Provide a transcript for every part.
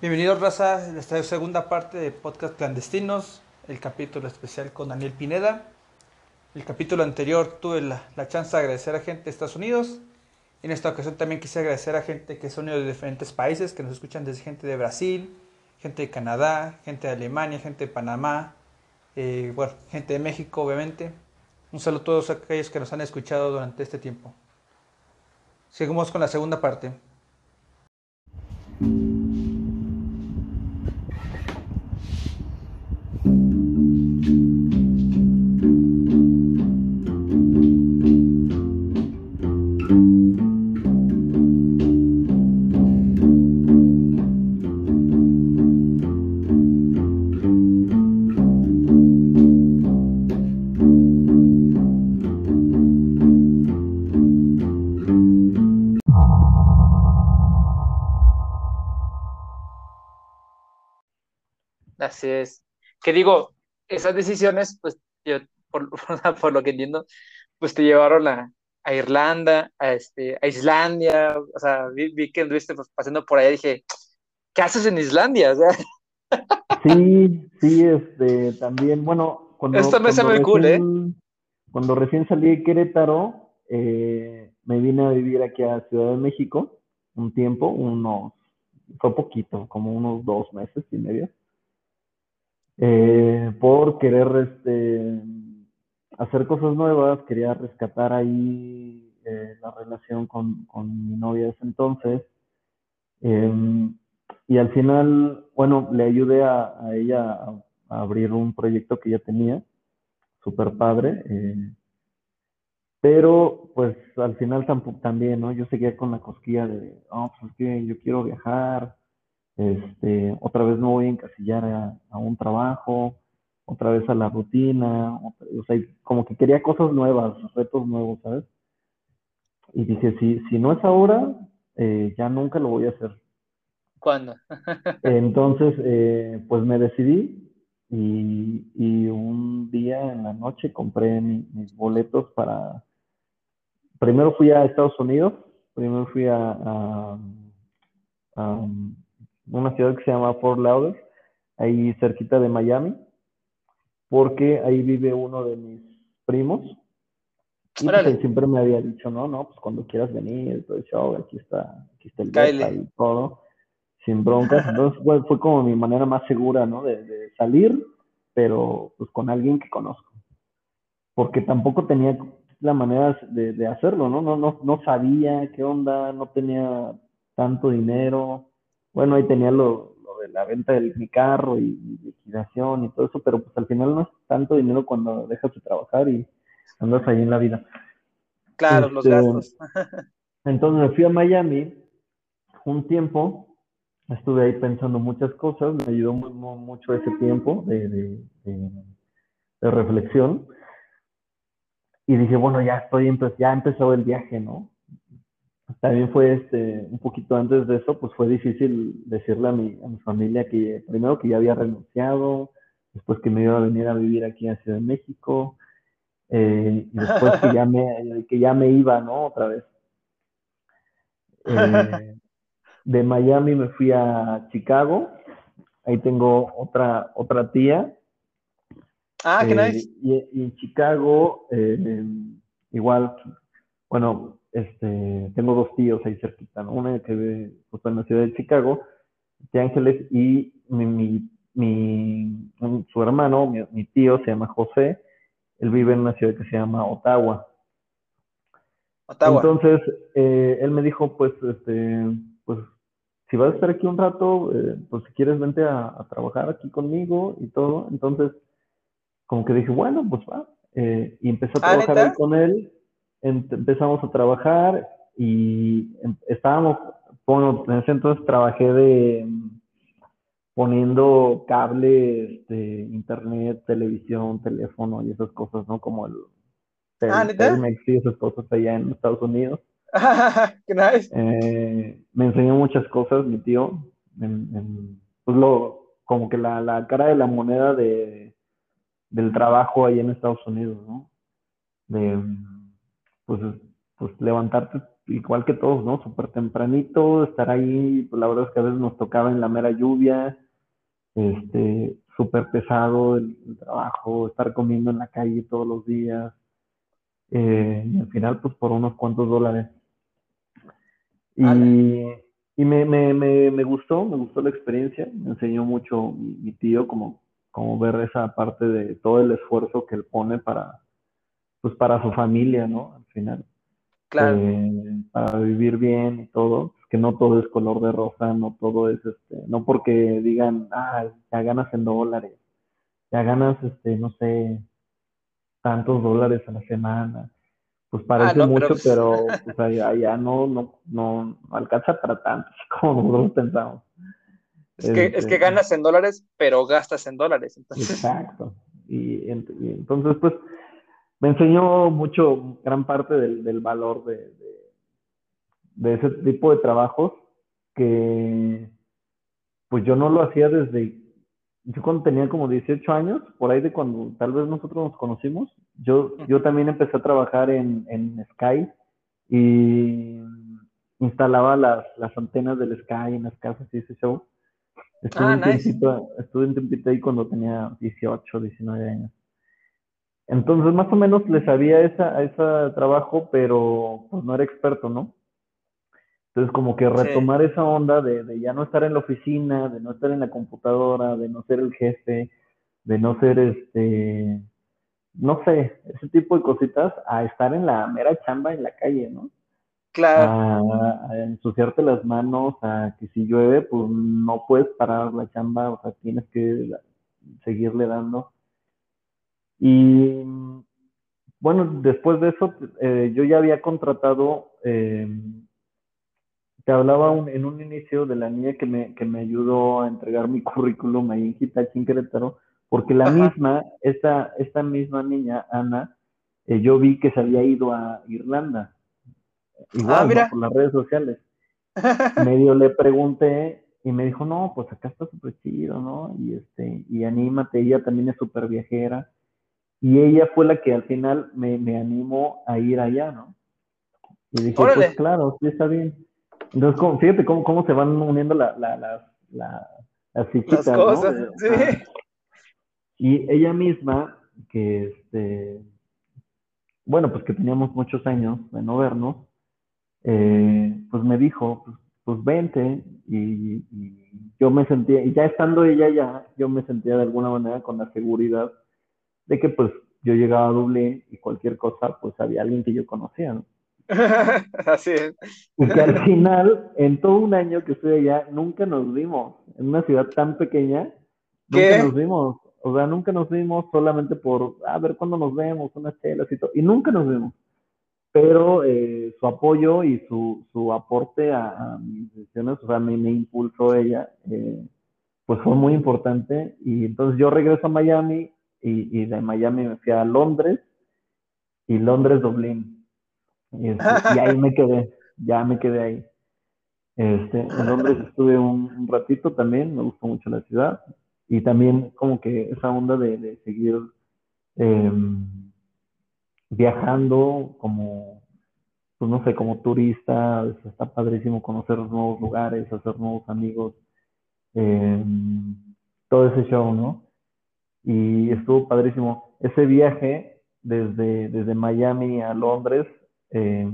Bienvenidos, raza, a esta segunda parte de Podcast Clandestinos, el capítulo especial con Daniel Pineda. El capítulo anterior tuve la, la chance de agradecer a gente de Estados Unidos. En esta ocasión también quise agradecer a gente que son de diferentes países, que nos escuchan desde gente de Brasil, gente de Canadá, gente de Alemania, gente de Panamá, eh, bueno, gente de México, obviamente. Un saludo a todos aquellos que nos han escuchado durante este tiempo. Seguimos con la segunda parte. Así es. Que digo, esas decisiones, pues yo, por, por lo que entiendo, pues te llevaron a, a Irlanda, a, este, a Islandia, o sea, vi, vi que anduviste pues, pasando por allá y dije, ¿qué haces en Islandia? O sea, Sí, sí, este, también, bueno, cuando, Esto me hace cuando muy cool, ¿eh? recién- Cuando recién salí de Querétaro, eh, me vine a vivir aquí a Ciudad de México un tiempo, unos, fue poquito, como unos dos meses y medio, eh, por querer, este, hacer cosas nuevas, quería rescatar ahí eh, la relación con, mi novia de ese entonces. Em, y al final, bueno, le ayudé a, ella a, a abrir un proyecto que ella tenía, súper padre. eh, pero pues al final tampoco, también, ¿no? Yo seguía con la cosquilla de, oh, pues es que yo quiero viajar, este, otra vez me voy a encasillar a, a un trabajo, otra vez a la rutina, otra- o sea, como que quería cosas nuevas, retos nuevos, ¿sabes? Y dije, si, si no es ahora, eh, ya nunca lo voy a hacer. ¿cuándo? Entonces, eh, pues me decidí y, y un día en la noche compré mi- mis boletos para... Primero fui a Estados Unidos, primero fui a, a- a una ciudad que se llama Fort Lauderdale, ahí cerquita de Miami, porque ahí vive uno de mis primos. Y pues, siempre me había dicho, no, no, pues cuando quieras venir, todo el show, aquí está, aquí está el depa y todo, sin broncas. Entonces fue, fue como mi manera más segura, ¿no? De, de salir, pero pues con alguien que conozco. Porque tampoco tenía la manera de, de hacerlo, ¿no? No, no, no sabía qué onda, no tenía tanto dinero. Bueno, ahí tenía lo, lo de la venta de mi carro y, y liquidación y todo eso, pero pues al final no es tanto dinero cuando dejas de trabajar y andas ahí en la vida. Claro, los Este, gastos. Entonces me fui a Miami un tiempo, estuve ahí pensando muchas cosas, me ayudó mu- mu- mucho ese tiempo de, de- de- de reflexión. Y dije, bueno, ya estoy, ya empezó el viaje, ¿no? También fue este, un poquito antes de eso, pues fue difícil decirle a mi, a mi familia que primero que ya había renunciado, después que me iba a venir a vivir aquí a Ciudad de México, eh, y después que ya me, que ya me iba, ¿no? Otra vez. Eh, de Miami me fui a Chicago, ahí tengo otra, otra tía, Ah, qué eh, nice. y, y en Chicago, igual, bueno, este, tengo dos tíos ahí cerquita, ¿no? Una que vive justo en la ciudad de Chicago, de Ángeles, y mi, mi, mi- su hermano, mi, mi tío, se llama José, él vive en una ciudad que se llama Ottawa. Ottawa. Entonces, eh, él me dijo, pues, este, pues, si vas a estar aquí un rato, eh, pues si quieres vente a, a trabajar aquí conmigo y todo. Entonces, como que dije, bueno, pues va. Eh, y empecé a Ah, trabajar ahí con él. Em- empezamos a trabajar y em- estábamos, bueno, en ese entonces trabajé de mm, poniendo cable, este, internet, televisión, teléfono y esas cosas, ¿no? Como el tel- Ah. Telmex y esas cosas allá en Estados Unidos. qué nice. Eh, me enseñó muchas cosas mi tío, en, en, pues lo, como que la, la cara de la moneda de, del trabajo ahí en Estados Unidos, ¿no? De, pues, pues levantarte igual que todos, ¿no? Súper tempranito, estar ahí, pues la verdad es que a veces nos tocaba en la mera lluvia, este, súper pesado el, trabajo, estar comiendo en la calle todos los días, eh, y al final, pues por unos cuantos dólares. Y, y me, me, me, me, gustó, me gustó la experiencia, me enseñó mucho mi, tío como, como ver esa parte de todo el esfuerzo que él pone para, pues para su familia, ¿no? Al final. Claro. Eh, para vivir bien y todo, que no todo es color de rosa, no todo es, este, no porque digan, ah, ya ganas en dólares, ya ganas, este, no sé, tantos dólares a la semana. Pues parece ah, mucho, pero, pues, allá, no, no, no, alcanza para tanto, como nosotros pensamos. Es que, es que este, ganas en dólares, pero gastas en dólares. Exacto. Y, entonces, pues, me enseñó mucho, gran parte del, del valor de, de, ese tipo de trabajos que, pues, yo no lo hacía desde yo cuando tenía como 18 años, por ahí de cuando tal vez nosotros nos conocimos, yo, yo también empecé a trabajar en, en Sky y instalaba las, las antenas del Sky en las casas y ese show. Estuve, ah, un tiempito, estuve un tiempito ahí cuando tenía 18, 19 años. Entonces, más o menos le sabía esa, ese trabajo, pero pues no era experto, ¿no? Entonces, como que retomar esa onda de, de, ya no estar en la oficina, de no estar en la computadora, de no ser el jefe, de no ser este, no sé, ese tipo de cositas, a estar en la mera chamba en la calle, ¿no? Claro. A, ensuciarte las manos, a que si llueve, pues no puedes parar la chamba, o sea, tienes que seguirle dando. Y bueno, después de eso, eh, yo ya había contratado eh, te hablaba en un inicio de la niña que me, que me ayudó a entregar mi currículum ahí en Hitachi, en Querétaro, porque la misma, esta, esta misma niña, Ana, eh, yo vi que se había ido a Irlanda, igual, ah, por las redes sociales. Medio le pregunté y me dijo, no, pues acá está súper chido, ¿no? Y, este, y anímate, ella también es súper viajera. Y ella fue la que al final me, me animó a ir allá, ¿no? Y dije, pues claro, sí está bien. Entonces, fíjate cómo, cómo se van uniendo la, la, la, las fichitas, las cosas, sí. Y ella misma, que este, bueno, pues que teníamos muchos años de no vernos, eh, pues me dijo, pues, pues vente, y, y, yo me sentía, y ya estando ella ya, yo me sentía de alguna manera con la seguridad de que pues yo llegaba a Dublín y cualquier cosa, pues había alguien que yo conocía, ¿no? Así es. Porque al final, en todo un año que estoy allá, nunca nos vimos. En una ciudad tan pequeña, nunca nos vimos. O sea, nunca nos vimos solamente por, a ver cuándo nos vemos, unas chelas y todo. Y nunca nos vimos. Pero eh, su apoyo y su, su aporte a, mis decisiones, o sea, me, me impulsó ella, eh, pues fue muy importante. Y entonces yo regreso a Miami y, y de Miami me fui a Londres y Londres, Dublín. Este, y, ahí me quedé, ya me quedé ahí. Este, en Londres estuve un, ratito también, me gustó mucho la ciudad y también como que esa onda de, seguir em, viajando como, pues no sé, como turista, está padrísimo conocer nuevos lugares, hacer nuevos amigos, em, todo ese show, ¿no? Y estuvo padrísimo. Ese viaje desde, desde Miami a Londres eh,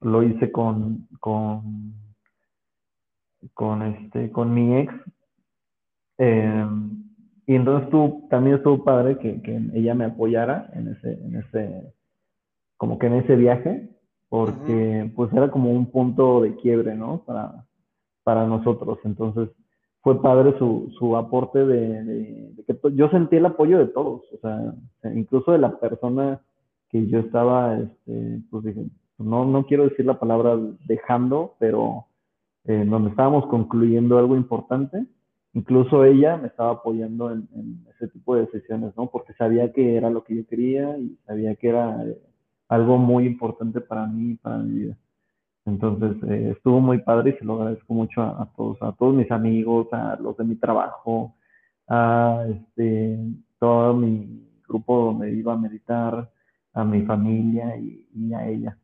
lo hice con, con, con, este, con mi ex. Eh, y entonces tú, también estuvo padre que, que, ella me apoyara en ese, en ese, como que en ese viaje, porque pues era como un punto de quiebre, ¿no? Para, para nosotros. Entonces fue padre su, su aporte de, que yo sentí el apoyo de todos, o sea, incluso de la persona que yo estaba, este, pues dije, no, no quiero decir la palabra dejando, pero eh, donde estábamos concluyendo algo importante, incluso ella me estaba apoyando en, ese tipo de decisiones, ¿no? Porque sabía que era lo que yo quería y sabía que era eh, algo muy importante para mí y para mi vida. Entonces, eh, estuvo muy padre y se lo agradezco mucho a, todos, a todos mis amigos, a los de mi trabajo, a este, todo mi grupo donde iba a meditar, a mi familia y, a ella.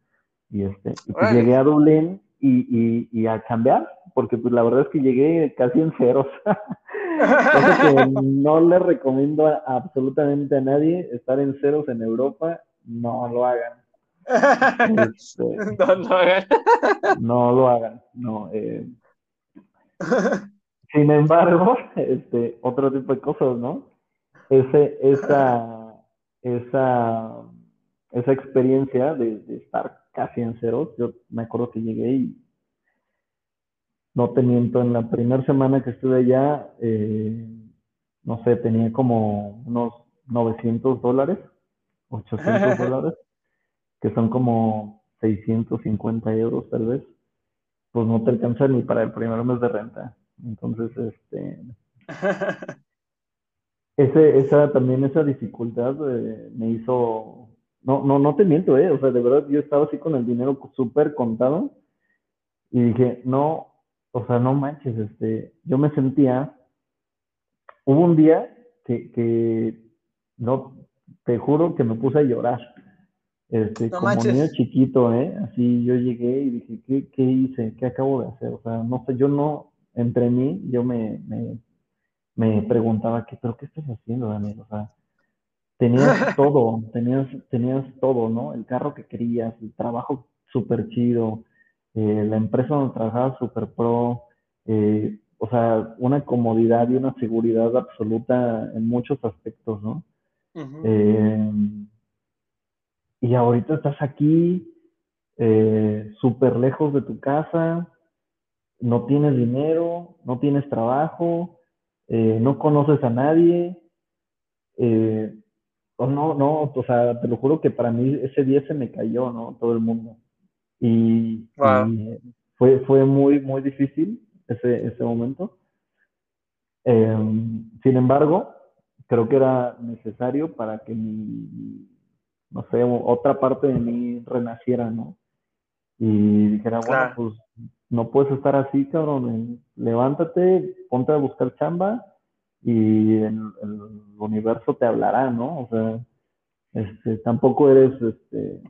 Y, este, y pues llegué a Dublín y, y, a cambiar, porque pues la verdad es que llegué casi en ceros. Que no le recomiendo absolutamente a nadie estar en ceros en Europa, no lo hagan. Este, no, lo hagan. no lo hagan, no. Eh. Sin embargo, este, otro tipo de cosas, ¿no? Ese, esa, esa, esa experiencia de, de estar casi en ceros. Yo me acuerdo que llegué y no te miento, en la primera semana que estuve allá, eh, no sé, tenía como unos 900 dólares, 800 dólares, que son como 650 euros tal vez. Pues no te alcanza ni para el primer mes de renta. Entonces, este... Ese, esa también esa dificultad eh, me hizo no, no, no te miento, ¿eh? O sea, de verdad yo estaba así con el dinero súper contado y dije, no, o sea, no manches, este, yo me sentía, hubo un día que, que no, te juro que me puse a llorar, este, como niño chiquito, ¿eh? Así yo llegué y dije, ¿qué, ¿qué hice? ¿Qué acabo de hacer? O sea, no sé, yo no, entre mí, yo me, me, me preguntaba, ¿qué, pero qué estás haciendo, Daniel? O sea, tenías todo, tenías, tenías todo, ¿no? El carro que querías, el trabajo súper chido, eh, la empresa donde trabajabas súper pro, eh, o sea, una comodidad y una seguridad absoluta en muchos aspectos, ¿no? Eh, y ahorita estás aquí, súper lejos de tu casa, no tienes dinero, no tienes trabajo, no conoces a nadie, eh, Oh, no, no, o sea, te lo juro que para mí ese día se me cayó, ¿no? Todo el mundo. Y, fue, fue muy, muy difícil ese, ese momento. Em, sin embargo, creo que era necesario para que mi, no sé, otra parte de mí renaciera, ¿no? Y dijera, bueno, pues no puedes estar así, cabrón, levántate, ponte a buscar chamba y el, el, universo te hablará, ¿no? O sea, este, tampoco eres, este,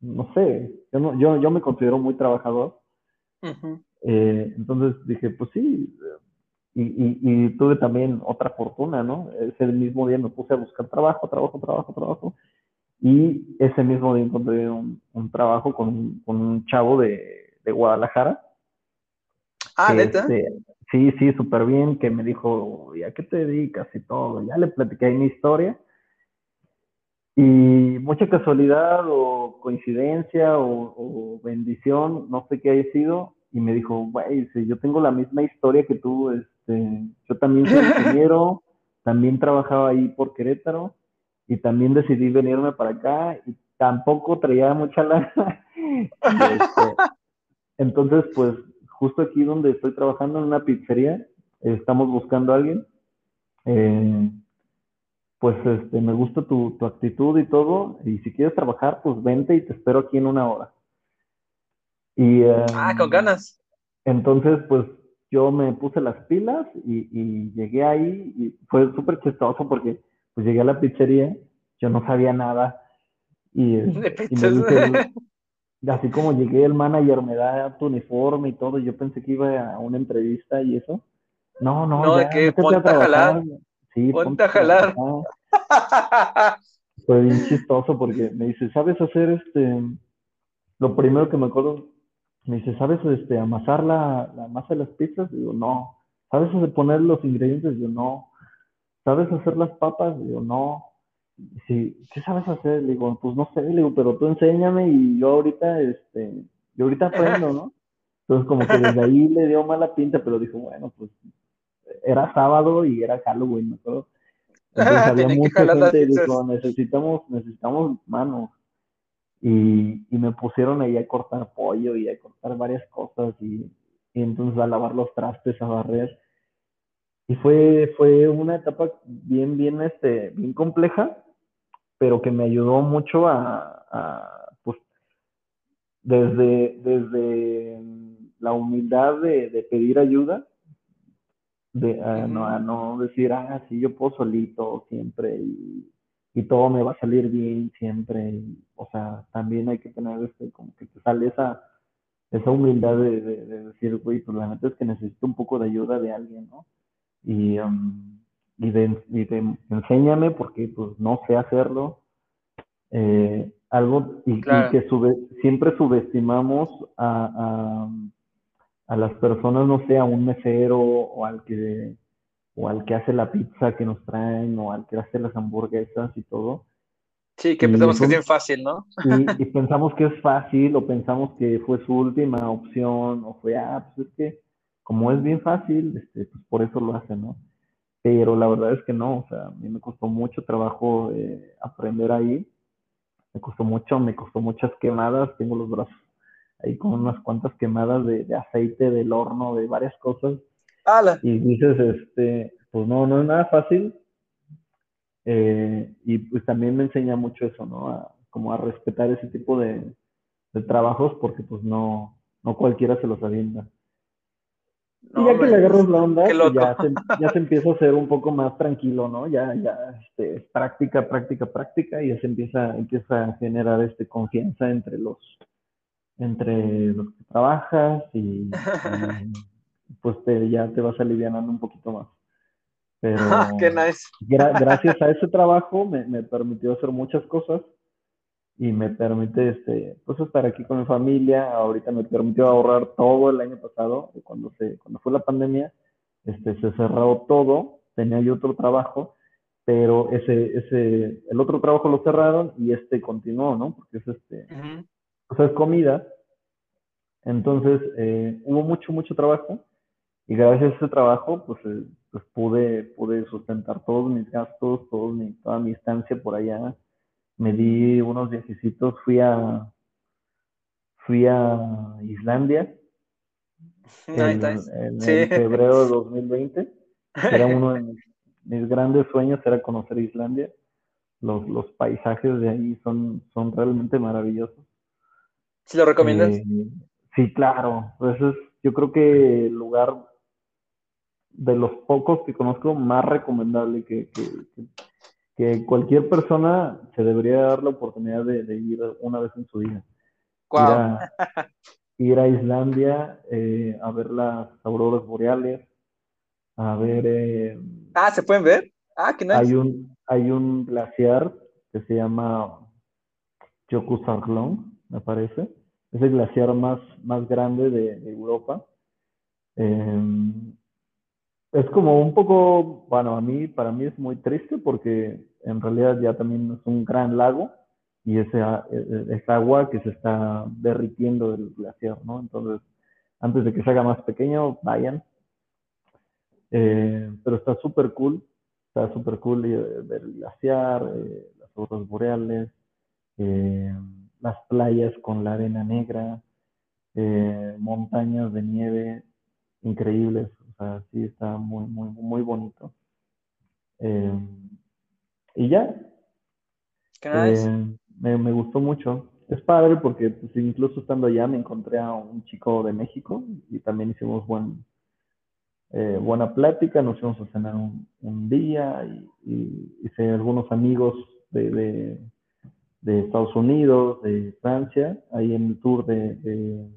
no sé, yo, no, yo, yo me considero muy trabajador. Eh, entonces dije, pues sí, y, y, y, tuve también otra fortuna, ¿no? Ese mismo día me puse a buscar trabajo, trabajo, trabajo, trabajo. Y ese mismo día encontré un, un trabajo con, con, un chavo de, de Guadalajara. Ah, neta. Este, sí, sí, súper bien, que me dijo, ¿y a qué te dedicas y todo? Ya le platiqué mi historia. Y mucha casualidad o coincidencia o, bendición, no sé qué haya sido, y me dijo, güey, si yo tengo la misma historia que tú, este, yo también soy ingeniero, también trabajaba ahí por Querétaro, y también decidí venirme para acá, y tampoco traía mucha lana. Este, entonces, pues justo aquí donde estoy trabajando en una pizzería, estamos buscando a alguien. Eh, pues este, me gusta tu, tu, actitud y todo, y si quieres trabajar, pues vente y te espero aquí en una hora. Y, ah, con ganas. Entonces, pues yo me puse las pilas y, y llegué ahí y fue súper chistoso porque pues llegué a la pizzería, yo no sabía nada. Y, y me dice, así como llegué, el manager me da tu uniforme y todo, yo pensé que iba a una entrevista y eso. No, no, no, ya, que ponte a, jalar. Sí, ponte, a jalar. Fue bien chistoso porque me dice, ¿sabes hacer este? Lo primero que me acuerdo, me dice, ¿sabes este, amasar la, la masa de las pizzas? Digo, no. ¿Sabes poner los ingredientes? Digo, no. ¿Sabes hacer las papas? Digo, no sí, ¿qué sabes hacer? Le digo, pues no sé, le digo, pero tú enséñame y yo ahorita, este, yo ahorita aprendo, ¿no? Entonces como que desde ahí le dio mala pinta, pero dijo, bueno, pues era sábado y era Halloween, acuerdo. Entonces había mucha gente dijo, necesitamos, necesitamos manos. Y, y, me pusieron ahí a cortar pollo y a cortar varias cosas y, y entonces a lavar los trastes, a barrer. Y fue, fue una etapa bien, bien, este, bien compleja, pero que me ayudó mucho a, pues, desde, desde la humildad de, pedir ayuda, de, a, no, a no decir, ah, sí, yo puedo solito siempre, y y todo me va a salir bien siempre. o sea, también hay que tener este, como que te sale esa, esa humildad de, decir, güey, pues la neta es que necesito un poco de ayuda de alguien, ¿no? Y, um, y, de, y de, enséñame porque pues no sé hacerlo. Eh, algo y, que sube, siempre subestimamos a, a, a, las personas, no sé, a un mesero o al que o al que hace la pizza que nos traen o al que hace las hamburguesas y todo. Sí, que pensamos que es bien fácil, ¿no? Y, y, pensamos que es fácil o pensamos que fue su última opción o fue, ah, pues es que como es bien fácil, este, pues por eso lo hacen, ¿no? Pero la verdad es que no, o sea, a mí me costó mucho trabajo eh, aprender ahí, me costó mucho, me costó muchas quemadas, tengo los brazos ahí con unas cuantas quemadas de, de aceite del horno, de varias cosas. Y dices, este, pues no, no es nada fácil, eh, y pues también me enseña mucho eso, ¿no? A, como a respetar ese tipo de, trabajos porque pues no, no cualquiera se los avienta. Y ya que le agarras la onda, ya se, ya se empieza a hacer un poco más tranquilo, ¿no? Ya, ya, este, práctica, práctica, práctica, y ya se empieza, empieza a generar este confianza entre los, entre los que trabajas y, pues te, ya te vas alivianando un poquito más. Pero Qué nice. gracias a ese trabajo me, me, permitió hacer muchas cosas y me permite este, pues estar aquí con mi familia. Ahorita me permitió ahorrar todo el año pasado, cuando, se, cuando fue la pandemia, este, se cerró todo, tenía yo otro trabajo, pero ese, ese, el otro trabajo lo cerraron y este continuó, ¿no? Porque es este, pues es comida. Entonces, eh, hubo mucho, mucho trabajo y gracias a ese trabajo, pues, eh, pues pude, pude sustentar todos mis gastos, todo mi, toda mi estancia por allá. Me di unos viajecitos, fui a, fui a Islandia en, febrero de 2020. Era uno de mis, grandes sueños, era conocer Islandia. Los, los paisajes de ahí son, son realmente maravillosos. ¿Sí lo recomiendas? Eh, sí, claro. Pues es, yo creo que el lugar de los pocos que conozco más recomendable que, que, cualquier persona se debería dar la oportunidad de, ir una vez en su vida. Ir, a, Islandia eh, a ver las auroras boreales, a ver... Eh, ah, ¿se pueden ver? Ah, qué nice. Hay un, hay un glaciar que se llama Jokusarglón, me parece. Es el glaciar más, más grande de, Europa. Eh, es como un poco, bueno, a mí, para mí es muy triste porque en realidad ya también es un gran lago y ese, es agua que se está derritiendo del glaciar, ¿no? Entonces, antes de que se haga más pequeño, vayan. Eh, pero está súper cool, está súper cool ver el glaciar, eh, las auroras boreales, eh, las playas con la arena negra, montañas de nieve increíbles sea, sí está muy, muy, muy bonito. Eh, y ya. Eh, me, gustó mucho. Es padre porque pues, incluso estando allá me encontré a un chico de México y también hicimos buen, eh, buena plática, nos fuimos a cenar un, día y, hice algunos amigos de, de, Estados Unidos, de Francia, ahí en el tour de, de,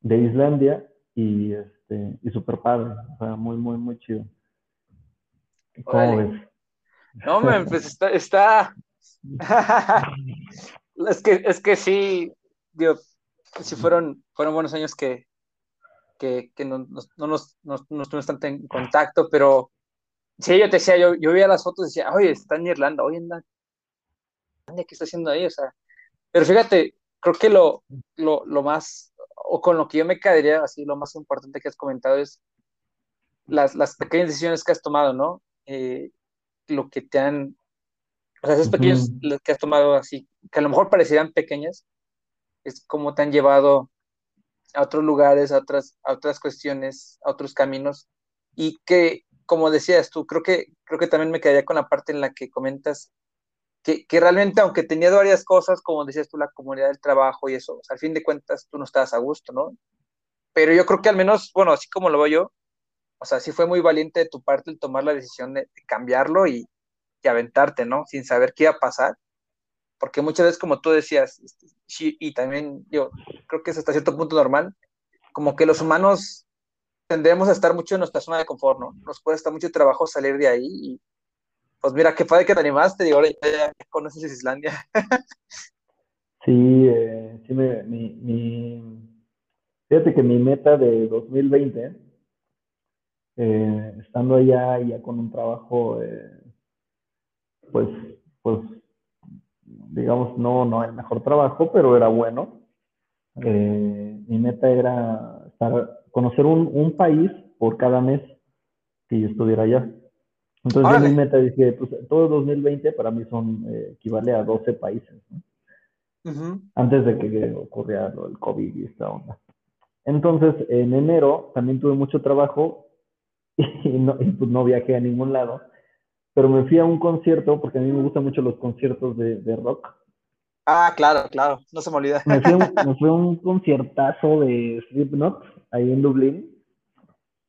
de Islandia y este, y súper padre, o sea, muy, muy, muy chido. ¿Cómo ves? No, pues está, está... es que, es que sí, digo, sí fueron, fueron buenos años que, que, que no, no, nos, no, estuvimos tanto en contacto, pero sí, yo te decía, yo, yo veía las fotos y decía, oye, está en Irlanda, oye, anda, ¿qué está haciendo ahí? O sea, pero fíjate, creo que lo, lo, lo más o con lo que yo me quedaría, así lo más importante que has comentado es las, las pequeñas decisiones que has tomado, ¿no? Eh, lo que te han, o sea, esas pequeñas que has tomado así, que a lo mejor parecieran pequeñas, es como te han llevado a otros lugares, a otras, a otras cuestiones, a otros caminos, y que, como decías tú, creo que, creo que también me quedaría con la parte en la que comentas que, realmente, aunque tenía varias cosas, como decías tú, la comunidad del trabajo y eso, al fin de cuentas tú no estabas a gusto, ¿no? Pero yo creo que al menos, bueno, así como lo veo yo, o sea, sí fue muy valiente de tu parte el tomar la decisión de, cambiarlo y, y aventarte, ¿no? Sin saber qué iba a pasar. Porque muchas veces, como tú decías, este, y también yo creo que es hasta cierto punto normal, como que los humanos tendemos a estar mucho en nuestra zona de confort, ¿no? Nos cuesta mucho trabajo salir de ahí y pues mira, qué padre que te animaste, digo, ahora ya conoces Islandia. sí, eh, sí, me, mi, mi, fíjate que mi meta de 2020, eh, estando allá ya con un trabajo, eh, pues, pues, digamos, no, no el mejor trabajo, pero era bueno. mi meta era estar, conocer un, un país por cada mes que yo estuviera allá. Entonces, mi meta dije, pues todo 2020 para mí son, eh, equivale a 12 países, Antes de que ocurriera lo del COVID y esta onda. Entonces, en enero también tuve mucho trabajo y, no, pues no viajé a ningún lado, pero me fui a un concierto, porque a mí me gustan mucho los conciertos de, de rock. Ah, claro, claro, no se me olvida. Me fui, me fui a un conciertazo de Slipknot ahí en Dublín,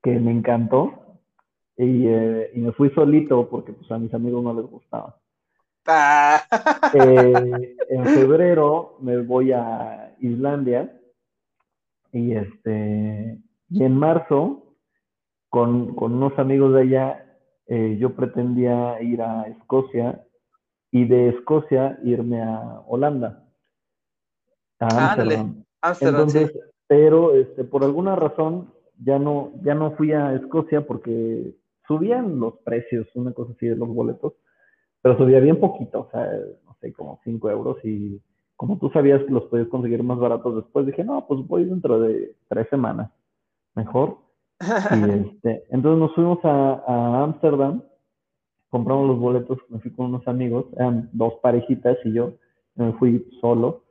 que me encantó. Eh, y, me fui solito porque pues, a mis amigos no les gustaba. Ah. Eh, en febrero me voy a Islandia y este y en marzo con, unos amigos de allá eh, yo pretendía ir a Escocia y de Escocia irme a Holanda a Amsterdam. Entonces, pero este por alguna razón ya no ya no fui a Escocia porque subían los precios, una cosa así de los boletos, pero subía bien poquito, o sea, no sé, como 5 euros y como tú sabías que los podías conseguir más baratos después, dije, no, pues voy dentro de tres semanas, mejor. Y este, entonces nos fuimos a Ámsterdam, compramos los boletos, me fui con unos amigos, eran dos parejitas y yo, me fui solo.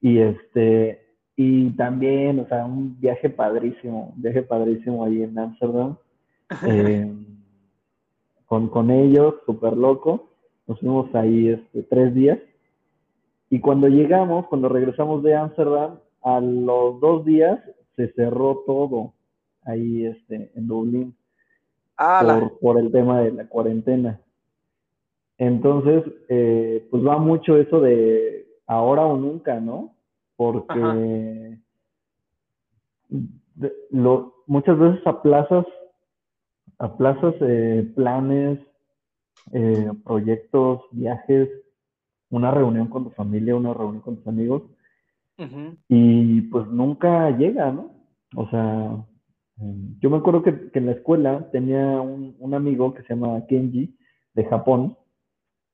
Y este, y también, o sea, un viaje padrísimo, un viaje padrísimo ahí en Ámsterdam. Eh, con, con ellos, súper loco. Nos fuimos ahí este, tres días. Y cuando llegamos, cuando regresamos de Ámsterdam, a los dos días se cerró todo ahí este, en Dublín por, por, el tema de la cuarentena. Entonces, eh, pues va mucho eso de ahora o nunca, ¿no? Porque lo, muchas veces aplazas aplazas eh, planes, eh, proyectos, viajes, una reunión con tu familia, una reunión con tus amigos, y pues nunca llega, ¿no? O sea, yo me acuerdo que, en la escuela tenía un, amigo que se llama Kenji, de Japón,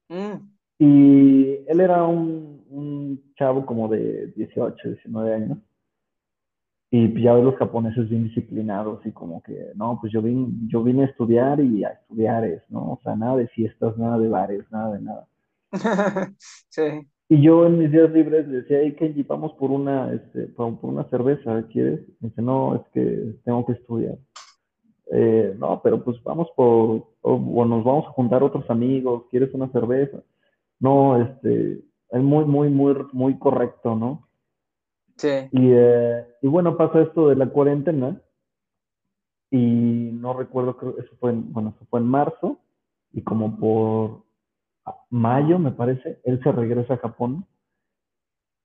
mm. y él era un, un chavo como de 18, 19 años. Y pues, ya ves los japoneses bien disciplinados y como que, no, pues yo vine, yo vine a estudiar y a estudiar es, ¿no? O sea, nada de fiestas, nada de bares, nada de nada. sí. Y yo en mis días libres le decía, hey Kenji, vamos por una, este, por, una cerveza, ¿quieres? Y dice, no, es que tengo que estudiar. Eh, no, pero pues vamos por, o, nos vamos a juntar otros amigos, ¿quieres una cerveza? No, este, es muy, muy, muy, muy correcto, ¿no? Sí. Eh, y, bueno, pasa esto de la cuarentena y no recuerdo, creo eso fue en, bueno, eso fue en marzo y como por mayo, me parece, él se regresa a Japón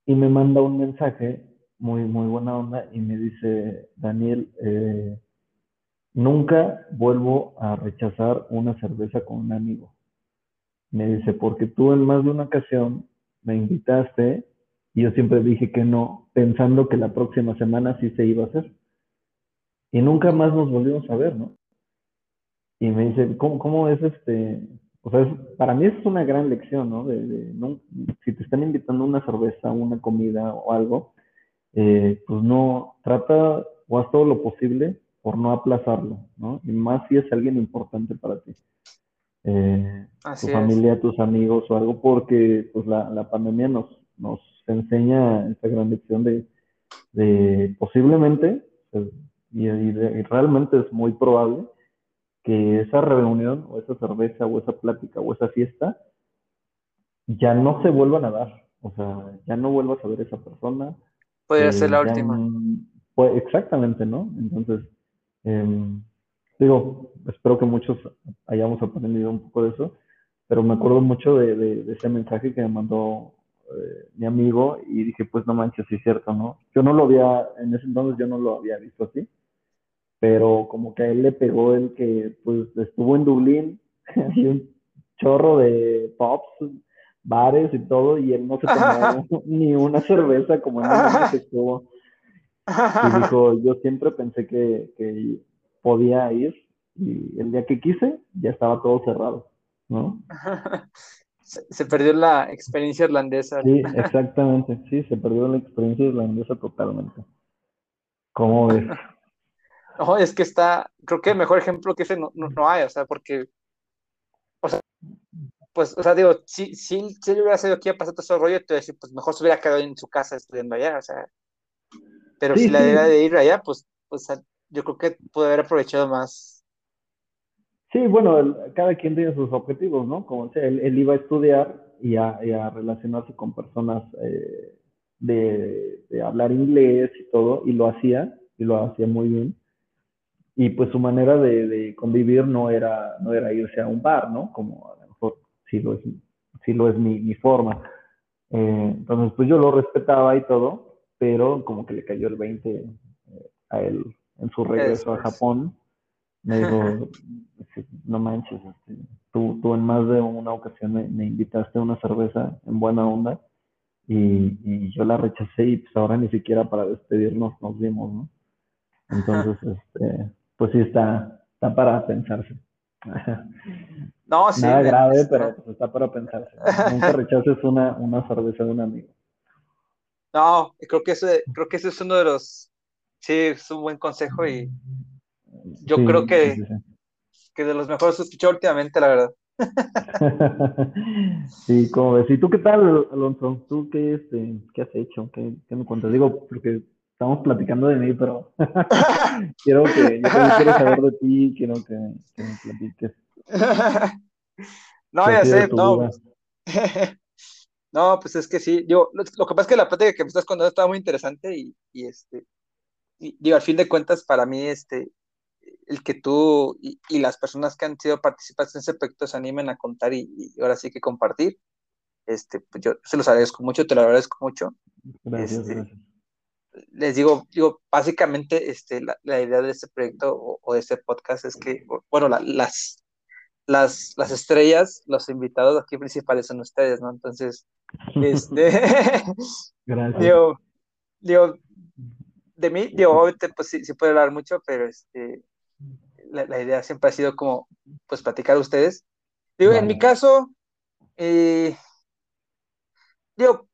y me manda un mensaje muy, muy buena onda y me dice, Daniel, eh, nunca vuelvo a rechazar una cerveza con un amigo. Me dice, porque tú en más de una ocasión me invitaste y yo siempre dije que no, pensando que la próxima semana sí se iba a hacer. Y nunca más nos volvimos a ver, ¿no? Y me dice, ¿cómo, cómo es este? O sea, para mí es una gran lección, ¿no? De, no si te están invitando a una cerveza, una comida o algo, eh, pues no, trata o haz todo lo posible por no aplazarlo, ¿no? Y más si es alguien importante para ti. Eh, tu familia, tus amigos o algo, porque pues la, la pandemia nos, nos enseña esa gran lección de, posiblemente, pues, y, realmente es muy probable, que esa reunión o esa cerveza o esa plática o esa fiesta ya no se vuelvan a dar. O sea, ya no vuelvas a ver a esa persona. Puede ser la última. Pues, exactamente, ¿no? Entonces, em, digo, espero que muchos hayamos aprendido un poco de eso, pero me acuerdo mucho de, de, ese mensaje que me mandó eh, mi amigo y dije, pues no manches, sí es cierto, ¿no? Yo no lo había, en ese entonces yo no lo había visto así, pero como que a él le pegó el que pues estuvo en Dublín y un chorro de pops, bares y todo, y él no se tomó ni una cerveza como en el que estuvo. Y dijo, yo siempre pensé que, que podía ir y el día que quise ya estaba todo cerrado, ¿no? Se, perdió la experiencia irlandesa. Sí, exactamente, sí, se perdió la experiencia irlandesa totalmente. ¿Cómo ves? No, es que está, creo que el mejor ejemplo que ese no, no, hay, o sea, porque, o sea, pues, o sea, digo, si, si, si él hubiera sido aquí a pasar todo ese rollo, te decir, pues mejor se hubiera quedado en su casa estudiando allá, o sea, pero si la idea de ir allá, pues, pues yo creo que puede haber aprovechado más. Sí, bueno, cada quien tiene sus objetivos, ¿no? Como sea, él, iba a estudiar y a, a relacionarse con personas eh, de, de, hablar inglés y todo, y lo hacía, y lo hacía muy bien. Y pues su manera de, de, convivir no era, no era irse a un bar, ¿no? Como a lo mejor sí lo es, sí lo es mi, mi forma. Eh, entonces, pues yo lo respetaba y todo, pero como que le cayó el 20 eh, a él en su regreso a Japón. Me dijo, no manches, este, tú, tú en más de una ocasión me, invitaste a una cerveza en buena onda y, y, yo la rechacé y pues ahora ni siquiera para despedirnos nos vimos, ¿no? Entonces, este, pues sí está, está para pensarse. No, sí. Nada grave, pero pues está para pensarse. Nunca rechaces una, una cerveza de un amigo. No, creo que ese, creo que ese es uno de los, sí, es un buen consejo y yo creo que, que de los mejores que he escuchado últimamente, la verdad. sí, como ves. ¿Y tú qué tal, Alonso? ¿Tú qué, este, qué has hecho? ¿Qué, qué me cuentas? Digo, porque estamos platicando de mí, pero quiero que, yo quiero saber de ti, quiero que, que me platiques. no, ya sé, no. No, pues es que sí, digo, lo, que pasa es que la plática que me estás contando estaba muy interesante y, y este, y, digo, al fin de cuentas, para mí, este, el que tú y, las personas que han sido participantes en ese proyecto se animen a contar y, ahora sí que compartir, este, pues yo se los agradezco mucho, te lo agradezco mucho. Gracias, este, gracias. Les digo, digo, básicamente, este, la, la idea de este proyecto o, o, de este podcast es que, bueno, la, las, las, las estrellas, los invitados aquí principales son ustedes, ¿no? Entonces, este, digo, digo, de mí, digo, obviamente, pues sí, sí puedo hablar mucho, pero este, la, idea siempre ha sido como, pues, platicar a ustedes. Digo, en mi caso, eh, digo,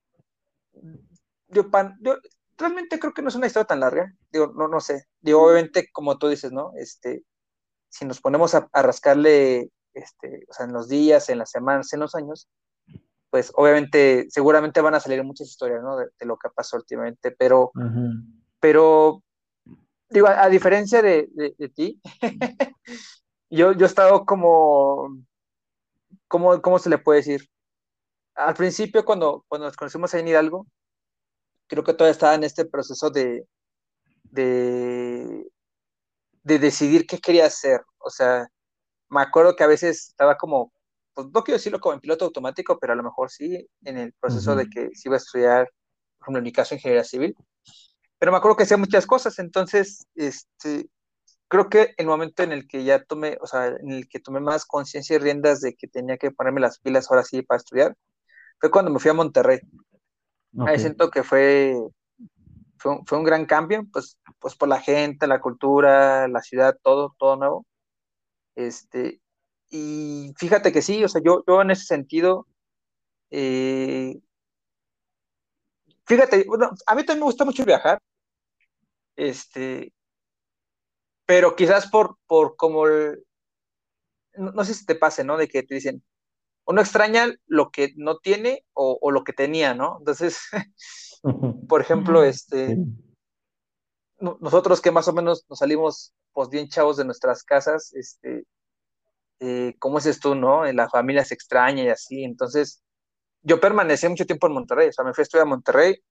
digo, pan, realmente creo que no es una historia tan larga, digo, no, no sé, digo, obviamente, como tú dices, ¿no? Este, si nos ponemos a, a rascarle, este, o sea, en los días, en las semanas, en los años, pues obviamente, seguramente van a salir muchas historias, ¿no? De, lo que pasó últimamente, pero, pero, digo, a, diferencia de, de, ti, yo, yo he estado como, ¿cómo, ¿cómo se le puede decir? Al principio, cuando, cuando nos conocimos en Hidalgo, creo que todavía estaba en este proceso de, de, de decidir qué quería hacer. O sea, me acuerdo que a veces estaba como pues no quiero decirlo como en piloto automático, pero a lo mejor sí en el proceso de que si iba a estudiar, por ejemplo, en mi caso, ingeniería civil. Pero me acuerdo que hacía muchas cosas, entonces, este, creo que el momento en el que ya tomé, o sea, en el que tomé más conciencia y riendas de que tenía que ponerme las pilas ahora sí para estudiar, fue cuando me fui a Monterrey. Ahí siento que fue, fue un, fue, un, gran cambio, pues, pues por la gente, la cultura, la ciudad, todo, todo nuevo. Este, y fíjate que sí, o sea, yo, yo en ese sentido, eh, fíjate, bueno, a mí también me gusta mucho viajar, este, pero quizás por, por como, no, sé si te pase, ¿no? De que te dicen, uno extraña lo que no tiene o, lo que tenía, ¿no? Entonces, por ejemplo, este, nosotros que más o menos nos salimos pues bien chavos de nuestras casas, este, eh, ¿cómo es esto, no? La familia se extraña y así. Entonces, yo permanecí mucho tiempo en Monterrey, o sea, me fui a estudiar a Monterrey,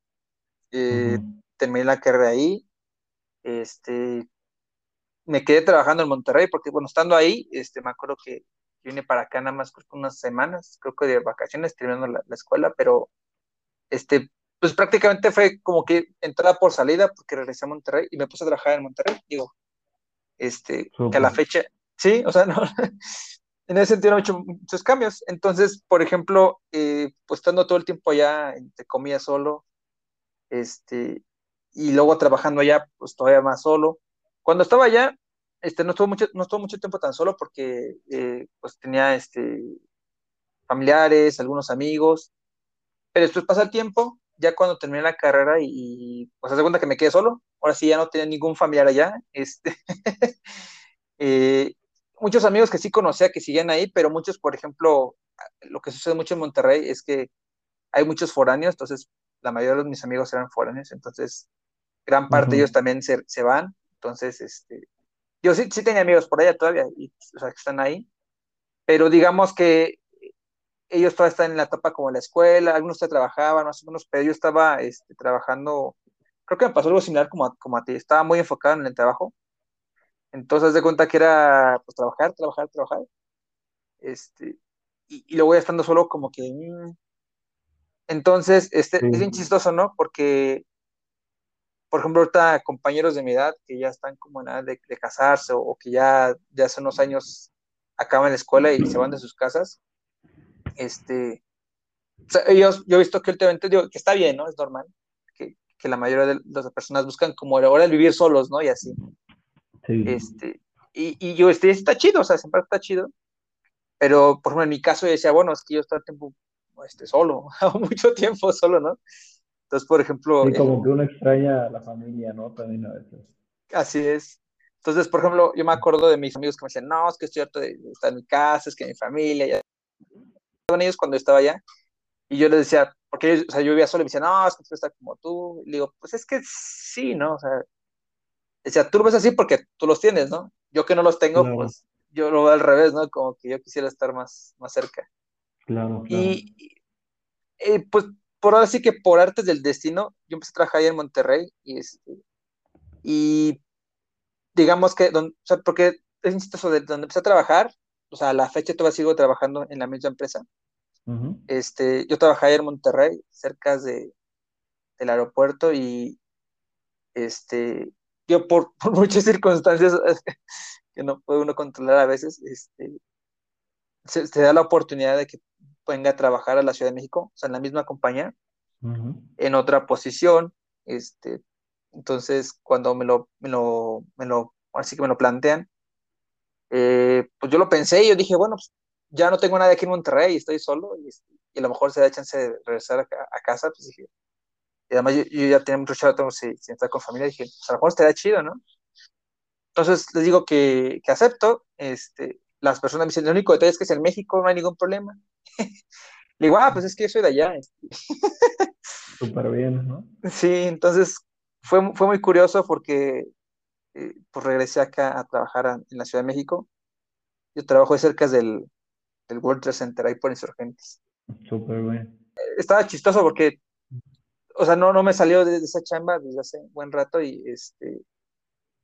eh, terminé la carrera ahí, este, me quedé trabajando en Monterrey, porque, bueno, estando ahí, este, me acuerdo que, vine para acá nada más creo que unas semanas, creo que de vacaciones, terminando la, la escuela, pero este, pues prácticamente fue como que entrada por salida porque regresé a Monterrey y me puse a trabajar en Monterrey, digo, este, que a la fecha, sí, o sea, no, en ese sentido no he hecho muchos cambios. Entonces, por ejemplo, eh, pues estando todo el tiempo allá, entre comillas, solo, este, y luego trabajando allá, pues todavía más solo. Cuando estaba allá, este, no estuvo mucho, no estuvo mucho tiempo tan solo porque eh, pues tenía este, familiares, algunos amigos, pero después pasa el tiempo, ya cuando terminé la carrera y, pues hace cuenta que me quedé solo, ahora sí ya no tenía ningún familiar allá, este, eh, muchos amigos que sí conocía que siguen ahí, pero muchos, por ejemplo, lo que sucede mucho en Monterrey es que hay muchos foráneos, entonces la mayoría de mis amigos eran foráneos, entonces gran parte de ellos también se, se, van, entonces, este, yo sí, sí tenía amigos por allá todavía, y, o sea, que están ahí, pero digamos que ellos todavía están en la etapa como la escuela, algunos ya trabajaban, más o menos, pero yo estaba este, trabajando, creo que me pasó algo similar como a, como a ti, estaba muy enfocado en el trabajo, entonces de cuenta que era pues trabajar, trabajar, trabajar, este, y, y luego ya estando solo como que... Mmm. Entonces, este, sí. es bien chistoso, ¿no? Porque por ejemplo, ahorita compañeros de mi edad que ya están como en edad de, de casarse o, o, que ya, ya hace unos años acaban la escuela y se van de sus casas, este, o sea, ellos, yo he visto que últimamente, digo, que está bien, ¿no? Es normal, que, que, la mayoría de las personas buscan como ahora el vivir solos, ¿no? Y así. Sí. Este, y, y yo, este, está chido, o sea, siempre está chido, pero, por ejemplo, en mi caso yo decía, bueno, es que yo estoy tiempo, este, solo, mucho tiempo solo, ¿no? Entonces, por ejemplo... Sí, como que uno extraña a la familia, ¿no? También a veces. Así es. Entonces, por ejemplo, yo me acuerdo de mis amigos que me decían, no, es que estoy harto de estar en mi casa, es que mi familia, ya. Ellos cuando estaba allá, y yo les decía, porque ellos, o sea, yo vivía solo y me decían, no, es que tú estás como tú. Y digo, pues es que sí, ¿no? O sea, decía, tú lo ves así porque tú los tienes, ¿no? Yo que no los tengo, claro. pues yo lo veo al revés, ¿no? Como que yo quisiera estar más, más cerca. Claro, claro. Y, y pues por ahora sí que por artes del destino, yo empecé a trabajar ahí en Monterrey y, este, y digamos que, don, o sea, porque es chistoso, de donde empecé a trabajar, o sea, a la fecha todavía sigo trabajando en la misma empresa. Uh -huh. este, yo trabajé ahí en Monterrey, cerca de, del aeropuerto y este, yo por, por muchas circunstancias que no puede uno controlar a veces, este, se, se da la oportunidad de que venga a trabajar a la Ciudad de México, o sea, en la misma compañía, uh -huh. en otra posición, este, entonces cuando me lo, me lo, me lo, así que me lo plantean, eh, pues yo lo pensé y yo dije, bueno, pues ya no tengo nadie aquí en Monterrey, estoy solo y, y a lo mejor se da chance de regresar a, a casa, pues dije, y además yo, yo ya tenía mucho chato sin, sin estar con familia, dije, pues a lo mejor estaría chido, ¿no? Entonces les digo que, que acepto, este, las personas me dicen, el único detalle es que es en México, no hay ningún problema. Le digo, ah, pues es que yo soy de allá. Súper bien, ¿no? Sí, entonces fue, fue muy curioso porque eh, pues regresé acá a trabajar a, en la Ciudad de México. Yo trabajo cerca del, del World Trade Center, ahí por insurgentes. Súper bien. Estaba chistoso porque, o sea, no, no me salió de, de esa chamba desde hace un buen rato y este,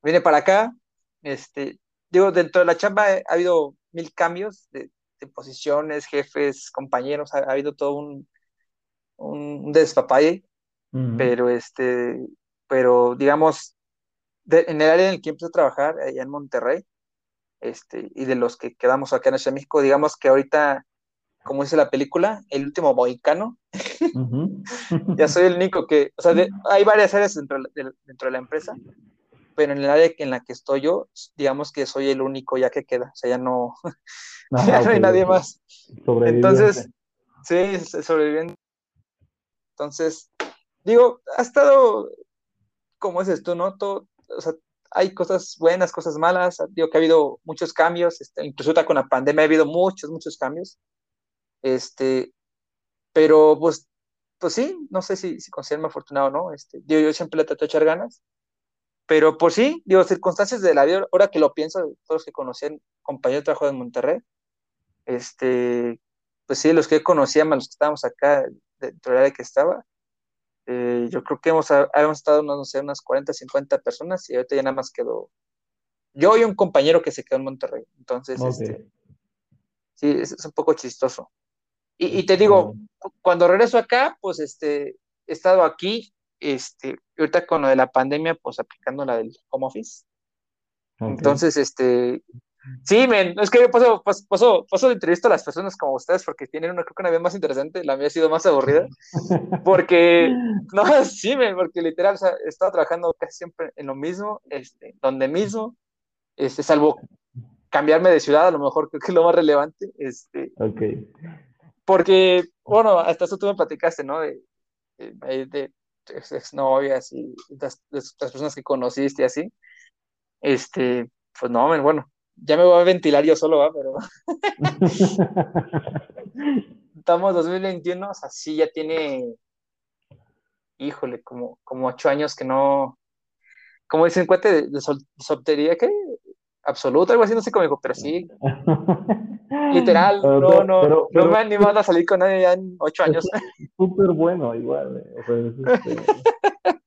vine para acá. Este, digo, dentro de la chamba ha habido mil cambios de, de posiciones, jefes, compañeros, ha, ha habido todo un, un despapalle, uh -huh. pero este, pero digamos, de, en el área en el que empecé a trabajar, allá en Monterrey, este, y de los que quedamos acá en Ciudad México, digamos que ahorita, como dice la película, el último mohicano, uh -huh. ya soy el único que, o sea, de, hay varias áreas dentro de, dentro de la empresa, pero en el área en la que estoy yo, digamos que soy el único ya que queda, o sea, ya no, ah, ya no hay nadie más. Entonces, sí, sobreviviendo. Entonces, digo, ha estado, como es esto, no? Todo, o sea, hay cosas buenas, cosas malas, digo que ha habido muchos cambios, este, incluso con la pandemia ha habido muchos, muchos cambios, este, pero pues, pues sí, no sé si, si considerarme afortunado o no, este, digo, yo siempre le trato de echar ganas, pero por sí, digo, circunstancias de la vida, ahora que lo pienso, todos los que conocían compañeros de trabajo de Monterrey, este, pues sí, los que conocían, los que estábamos acá, dentro del área que estaba, eh, yo creo que hemos, hemos estado, no sé, unas 40, 50 personas y ahorita ya nada más quedó yo y un compañero que se quedó en Monterrey. Entonces, okay. este, sí, es, un poco chistoso. Y, te digo, cuando regreso acá, pues este, he estado aquí, este, ahorita con lo de la pandemia, pues aplicando la del home office. Entonces, este, sí, men, es que paso, paso, paso, de entrevista a las personas como ustedes porque tienen una, creo que una vida más interesante, la mía ha sido más aburrida, porque, no, sí, men, porque literal, o sea, he estado trabajando casi siempre en lo mismo, este, donde mismo, este, salvo cambiarme de ciudad, a lo mejor creo que es lo más relevante, este, okay. porque, bueno, hasta eso tú me platicaste, ¿no? De, de, de exnovias y las, las, personas que conociste y así, este, pues no, bueno, ya me voy a ventilar yo solo, ¿va? Pero estamos 2021, o sea, sí ya tiene, híjole, como, como ocho años que no, como dicen, cuate de, soltería, ¿qué? Absoluto, algo así, no sé cómo dijo, pero sí. Literal, no, no, no me han animado a salir con nadie ya en ocho años. Súper bueno, igual. Eh, este,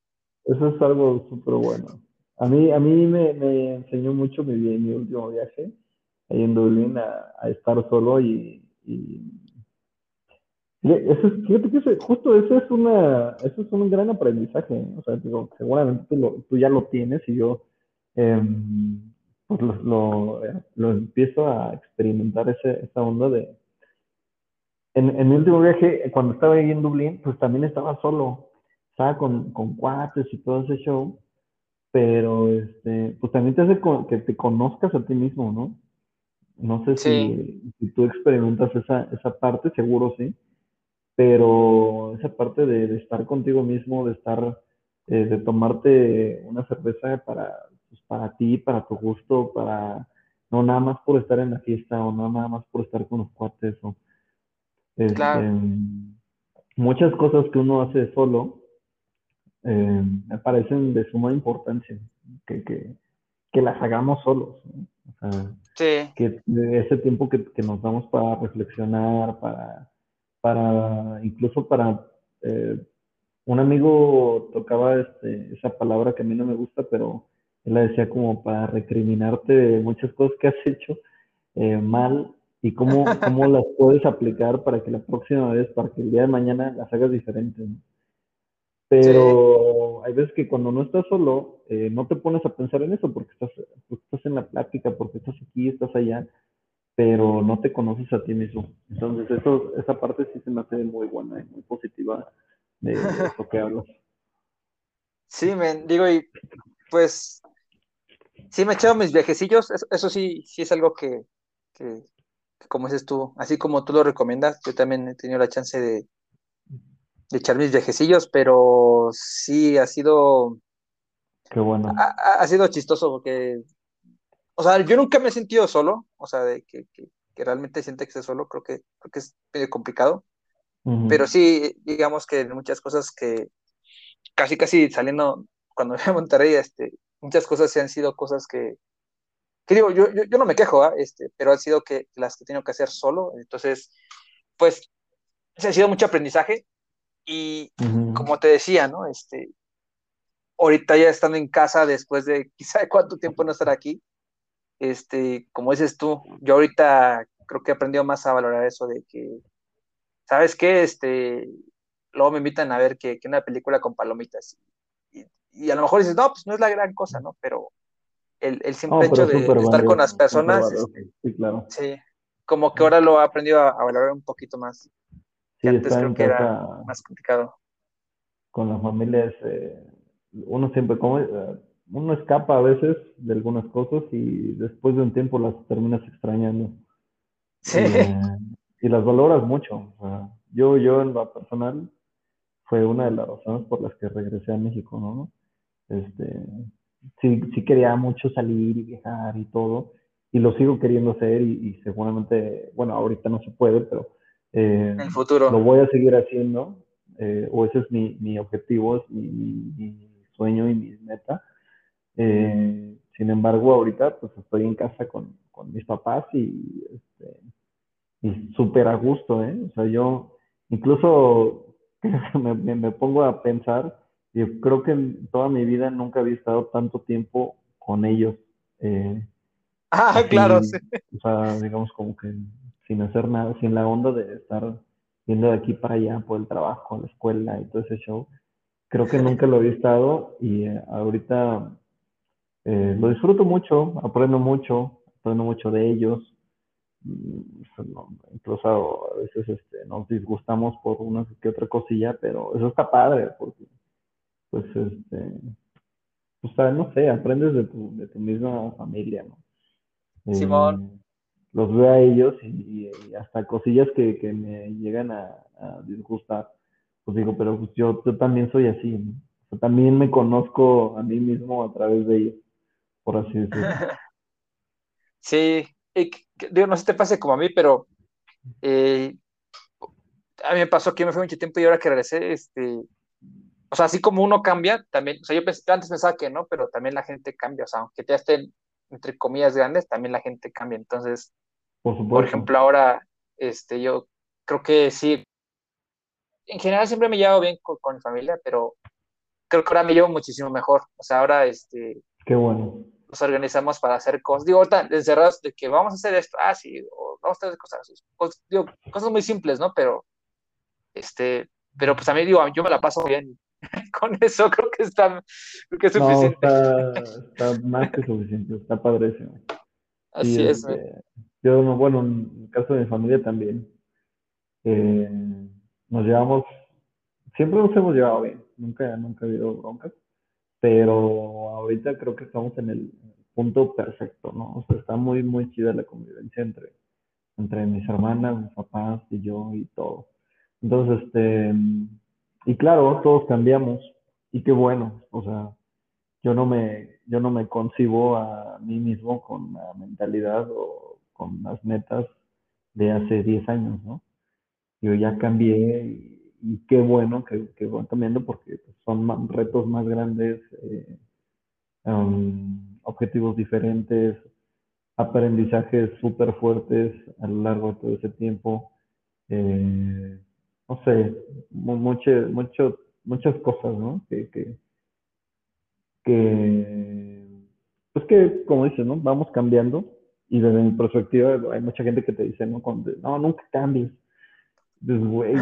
eso, es algo súper bueno. A mí, a mí me, me enseñó mucho mi, mi último viaje ahí en Dublín a, a estar solo y, y eso es, fíjate que justo eso es una, eso es un gran aprendizaje. O sea, digo, seguramente tú, lo, tú ya lo tienes y yo eh, pues lo, lo, lo, empiezo a experimentar ese, esa onda de... En, en mi último viaje, cuando estaba ahí en Dublín, pues también estaba solo, estaba con, con cuates y todo ese show, pero este, pues también te hace que te conozcas a ti mismo, ¿no? No sé si, si, tú experimentas esa, esa parte, seguro sí, pero esa parte de, de estar contigo mismo, de estar, eh, de tomarte una cerveza para pues, para ti, para tu gusto, para no nada más por estar en la fiesta o no nada más por estar con los cuates o este, muchas cosas que uno hace solo eh, me parecen de suma importancia que, que, que las hagamos solos. O sea, que ese tiempo que, que, nos damos para reflexionar, para, para incluso para eh, un amigo tocaba este, esa palabra que a mí no me gusta, pero él la decía como para recriminarte de muchas cosas que has hecho eh, mal y cómo, cómo las puedes aplicar para que la próxima vez, para que el día de mañana las hagas diferentes. Pero hay veces que cuando no estás solo, eh, no te pones a pensar en eso porque estás, estás en la plática, porque estás aquí, estás allá, pero no te conoces a ti mismo. Entonces, eso, esa parte sí se me hace muy buena y muy positiva de, eso que hablas. Sí, me digo, y pues Sí, me he echado mis viajecillos, eso, sí, sí es algo que, como dices tú, así como tú lo recomiendas, yo también he tenido la chance de, echar mis viajecillos, pero sí ha sido... Qué bueno. Ha, sido chistoso porque, o sea, yo nunca me he sentido solo, o sea, de que, realmente siente que esté solo, creo que, creo que es medio complicado, pero sí, digamos que muchas cosas que casi, casi saliendo, cuando voy a Monterrey, este, muchas cosas sí han sido cosas que, que digo, yo, yo, no me quejo, ¿ah? este, pero han sido que las que he tenido que hacer solo, entonces, pues, ha sido mucho aprendizaje y como te decía, ¿no? Este, ahorita ya estando en casa después de quizá cuánto tiempo no estar aquí, este, como dices tú, yo ahorita creo que he aprendido más a valorar eso de que, ¿sabes qué? Este, luego me invitan a ver que, que una película con palomitas y a lo mejor dices, no, pues no es la gran cosa, ¿no? Pero el, el simple hecho de, estar con las personas, este, sí, claro. sí, como que ahora lo he aprendido a, valorar un poquito más. Que antes creo que era más complicado. Con las familias, eh, uno siempre, como, eh, uno escapa a veces de algunas cosas y después de un tiempo las terminas extrañando. Sí. Eh, y las valoras mucho. O sea, yo, yo en lo personal, fue una de las razones por las que regresé a México, ¿no? Este, sí, sí quería mucho salir y viajar y todo, y lo sigo queriendo hacer y, seguramente, bueno, ahorita no se puede, pero eh, en el futuro. lo voy a seguir haciendo, eh, o ese es mi, mi objetivo, es mi, sueño y mi meta. Eh, sin embargo, ahorita pues estoy en casa con, con mis papás y, este, y súper a gusto, ¿eh? O sea, yo incluso me, me pongo a pensar yo creo que en toda mi vida nunca había estado tanto tiempo con ellos. Eh, Ah, claro, sí. O sea, digamos como que sin hacer nada, sin la onda de estar yendo de aquí para allá por el trabajo, la escuela y todo ese show. Creo que nunca lo había estado y eh, ahorita eh, lo disfruto mucho, aprendo mucho, aprendo mucho de ellos. Mm, incluso a veces este, nos disgustamos por una que otra cosilla, pero eso está padre, porque pues este, pues, no sé, aprendes de tu, de tu misma familia, ¿no? Simón. Eh, los veo a ellos y, hasta cosillas que, que me llegan a, a, disgustar, pues digo, pero pues yo, yo también soy así, ¿no? o sea, también me conozco a mí mismo a través de ellos, por así decirlo. Sí, y, digo, no sé si te pase como a mí, pero eh, a mí me pasó que yo me fui mucho tiempo y ahora que regresé, este, o sea, así como uno cambia, también, o sea, yo, antes pensaba que no, pero también la gente cambia, o sea, aunque ya estén, entre comillas, grandes, también la gente cambia, entonces, por, ejemplo, ahora, este, yo creo que sí, en general siempre me llevo bien con, mi familia, pero creo que ahora me llevo muchísimo mejor, o sea, ahora, este... Qué bueno. Nos organizamos para hacer cosas, digo, ahorita encerrados de que vamos a hacer esto, ah, sí, o vamos a hacer cosas, cosas, digo, cosas muy simples, ¿no? Pero, este, pero pues a mí, digo, yo me la paso bien con eso, creo que está, creo que es suficiente. No, está, está más que suficiente, está padrísimo. Así es, este, yo, bueno, en el caso de mi familia también, eh, nos llevamos, siempre nos hemos llevado bien, nunca, nunca ha habido broncas, pero ahorita creo que estamos en el punto perfecto, ¿no? O sea, está muy, muy chida la convivencia entre, entre mis hermanas, mis papás y yo y todo. Entonces, este, y claro, todos cambiamos y qué bueno, o sea, yo no me, yo no me concibo a mí mismo con la mentalidad o con las metas de hace 10 años, ¿no? Yo ya cambié y, qué bueno que, que, van cambiando porque pues, son retos más grandes, eh, um, objetivos diferentes, aprendizajes súper fuertes a lo largo de todo ese tiempo. Eh, no sé, mucho, mucho, muchas cosas, ¿no? Que, que, que, pues que, como dices, ¿no? Vamos cambiando y desde mi perspectiva, hay mucha gente que te dice, no, no nunca cambies. Pues, güey,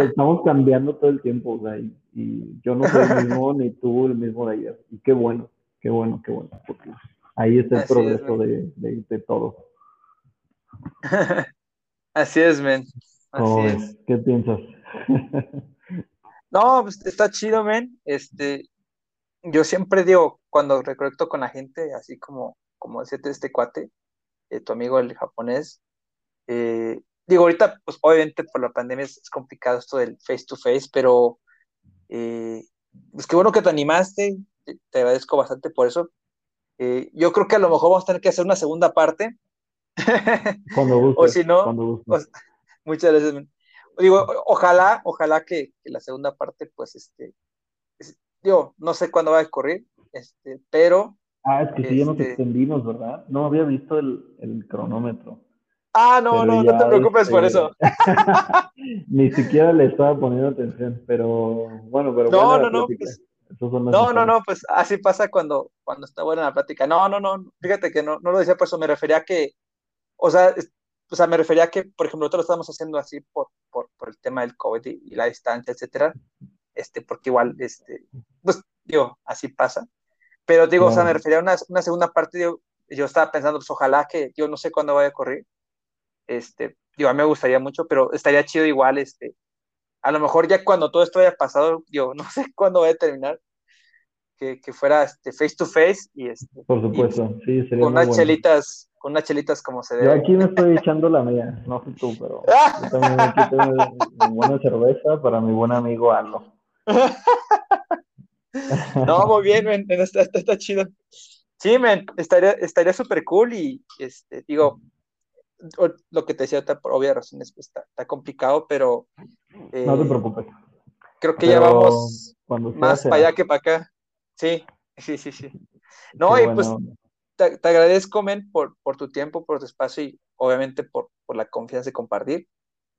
estamos cambiando todo el tiempo, o sea, y, yo no soy el mismo, ni tú el mismo de ayer. Y qué bueno, qué bueno, qué bueno, porque ahí está el progreso de, de, todo. Así es, men. Así es. ¿Qué piensas? no, pues está chido, men. Este, yo siempre digo, cuando reconecto con la gente, así como, como decía este cuate, eh, tu amigo el japonés. Eh, digo, ahorita, pues obviamente por la pandemia es, complicado esto del face to face, pero eh, pues qué bueno que te animaste, te, agradezco bastante por eso. yo creo que a lo mejor vamos a tener que hacer una segunda parte. Cuando guste. o si no, muchas gracias. Digo, ojalá, ojalá que, la segunda parte, pues, este, digo, no sé cuándo va a ocurrir, este, pero Ah, es que sí, ya nos este extendimos, ¿verdad? No había visto el, el cronómetro. Ah, no, no, no te preocupes por eso. Ni siquiera le estaba poniendo atención, pero bueno, pero no, no, no, pues, no, no, no, pues así pasa cuando, cuando está buena la plática. No, no, no, fíjate que no, no lo decía por eso, me refería a que, o sea, o sea, me refería a que, por ejemplo, nosotros lo estamos haciendo así por, por, por el tema del COVID y, y, la distancia, etcétera, este, porque igual, este, pues, digo, así pasa. Pero digo, o sea, me refería a una, una segunda parte, yo, yo estaba pensando, pues ojalá que, yo no sé cuándo vaya a ocurrir, este, digo, a mí me gustaría mucho, pero estaría chido igual, este, a lo mejor ya cuando todo esto haya pasado, yo no sé cuándo vaya a terminar, que, que fuera este, face to face y este. Por supuesto, sí, sería Con unas chelitas, con unas chelitas como se debe. Yo aquí me estoy echando la mía, no sé tú, pero yo también aquí tengo una buena cerveza para mi buen amigo Aldo. No, muy bien, men, está, está, chido. Sí, men, estaría estaría súper cool y, este, digo, lo que te decía, por obvias razones, pues está, está complicado, pero... no te eh, preocupes. Creo que ya vamos más para allá que para acá. Sí, sí, sí, sí. No, y pues te, te, agradezco, men, por, por tu tiempo, por tu espacio y obviamente por, por la confianza de compartir,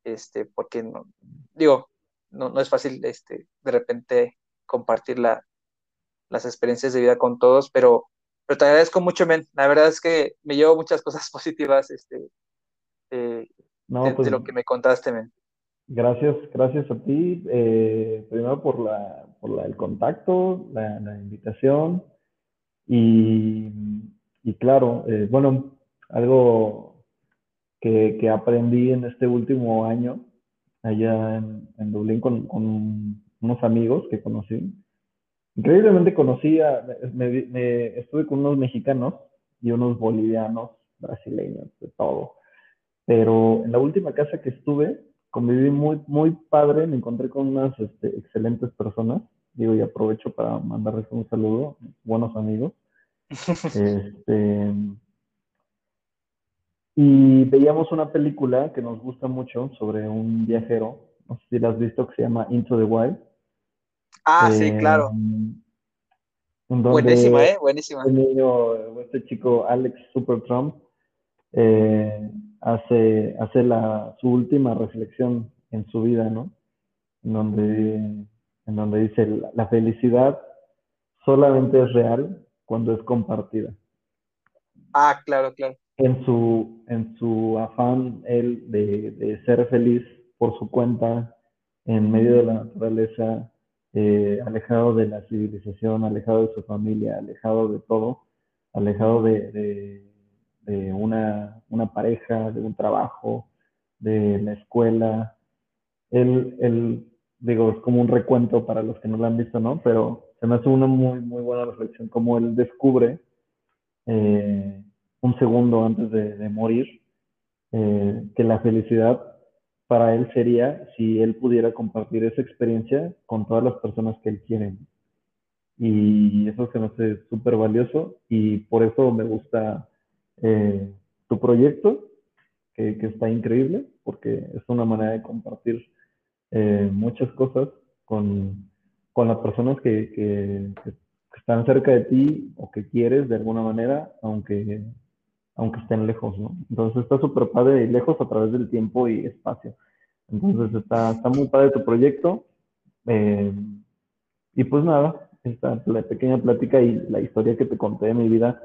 este, porque, no, digo, no, no es fácil, este, de repente compartir la, las experiencias de vida con todos, pero pero te agradezco mucho, men. La verdad es que me llevo muchas cosas positivas este, de, pues lo que me contaste, men. Gracias, gracias a ti, eh, primero por, la, por la, el contacto, la, la invitación y, y claro, eh, bueno, algo que, que, aprendí en este último año allá en, en Dublín con, unos amigos que conocí. Increíblemente conocí, a, me, me, estuve con unos mexicanos y unos bolivianos, brasileños, de todo. Pero en la última casa que estuve, conviví muy, muy padre, me encontré con unas este, excelentes personas, digo, y aprovecho para mandarles un saludo, buenos amigos. Este, y veíamos una película que nos gusta mucho sobre un viajero, no sé si la has visto, que se llama Into the Wild. Ah, sí, claro. Buenísima, ¿eh? Buenísima. El niño, este chico Alex Super Trump, eh, hace, hace la, su última reflexión en su vida, ¿no? En donde, en donde dice, la felicidad solamente es real cuando es compartida. Ah, claro, claro. En su, en su afán, él, de, de ser feliz por su cuenta, en medio de la naturaleza, eh, alejado de la civilización, alejado de su familia, alejado de todo, alejado de, de de una, una, pareja, de un trabajo, de la escuela. Él, él, digo, es como un recuento para los que no lo han visto, ¿no? Pero se me hace una muy, muy buena reflexión, como él descubre eh, un segundo antes de, de morir eh, que la felicidad para él sería si él pudiera compartir esa experiencia con todas las personas que él quiere. Y eso se me hace súper valioso y por eso me gusta eh, tu proyecto, que, que, está increíble, porque es una manera de compartir eh, muchas cosas con, con las personas que, que, que, están cerca de ti o que quieres de alguna manera, aunque, aunque estén lejos, ¿no? Entonces está súper padre y lejos a través del tiempo y espacio. Entonces está, está muy padre tu proyecto. Eh, y pues nada, esta la pequeña plática y la historia que te conté de mi vida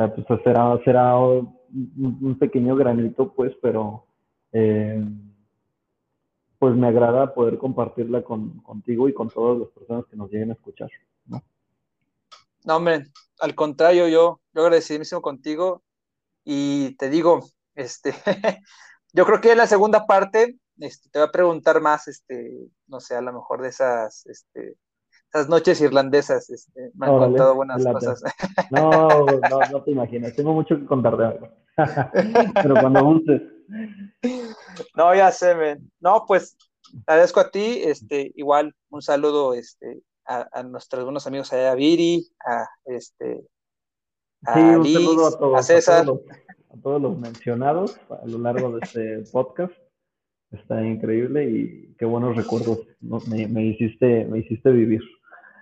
Ah, pues será, será un, pequeño granito, pues, pero eh, pues me agrada poder compartirla con, contigo y con todas las personas que nos lleguen a escuchar. No, no hombre, al contrario, yo, yo agradecidísimo contigo y te digo, este, yo creo que en la segunda parte este, te voy a preguntar más, este, no sé, a lo mejor de esas, este, esas noches irlandesas, este, me han contado buenas cosas. No, no, no te imaginas, tengo mucho que contar de algo. Pero cuando gustes. No, ya sé, men. No, pues agradezco a ti, este, igual un saludo este, a, nuestros buenos amigos allá, a Viri, a este a sí, un saludo a, todos, a César. A todos, los, a todos los mencionados a lo largo de este podcast está increíble y qué buenos recuerdos me, me, hiciste, me hiciste vivir.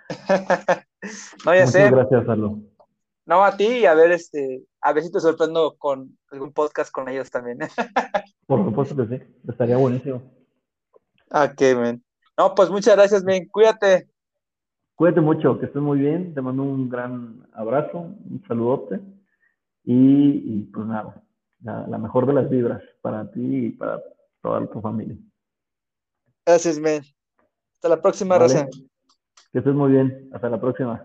no, ya Muchas sé. gracias, Aldo. No, a ti y a ver, este, a ver si te sorprendo con algún podcast con ellos también. Por supuesto que sí, estaría buenísimo. Ok, men. No, pues muchas gracias, men. Cuídate. Cuídate mucho, que estés muy bien. Te mando un gran abrazo, un saludote. Y, y pues nada, la, la, mejor de las vibras para ti y para toda tu familia. Gracias, men. Hasta la próxima, vale. Que estés muy bien. Hasta la próxima.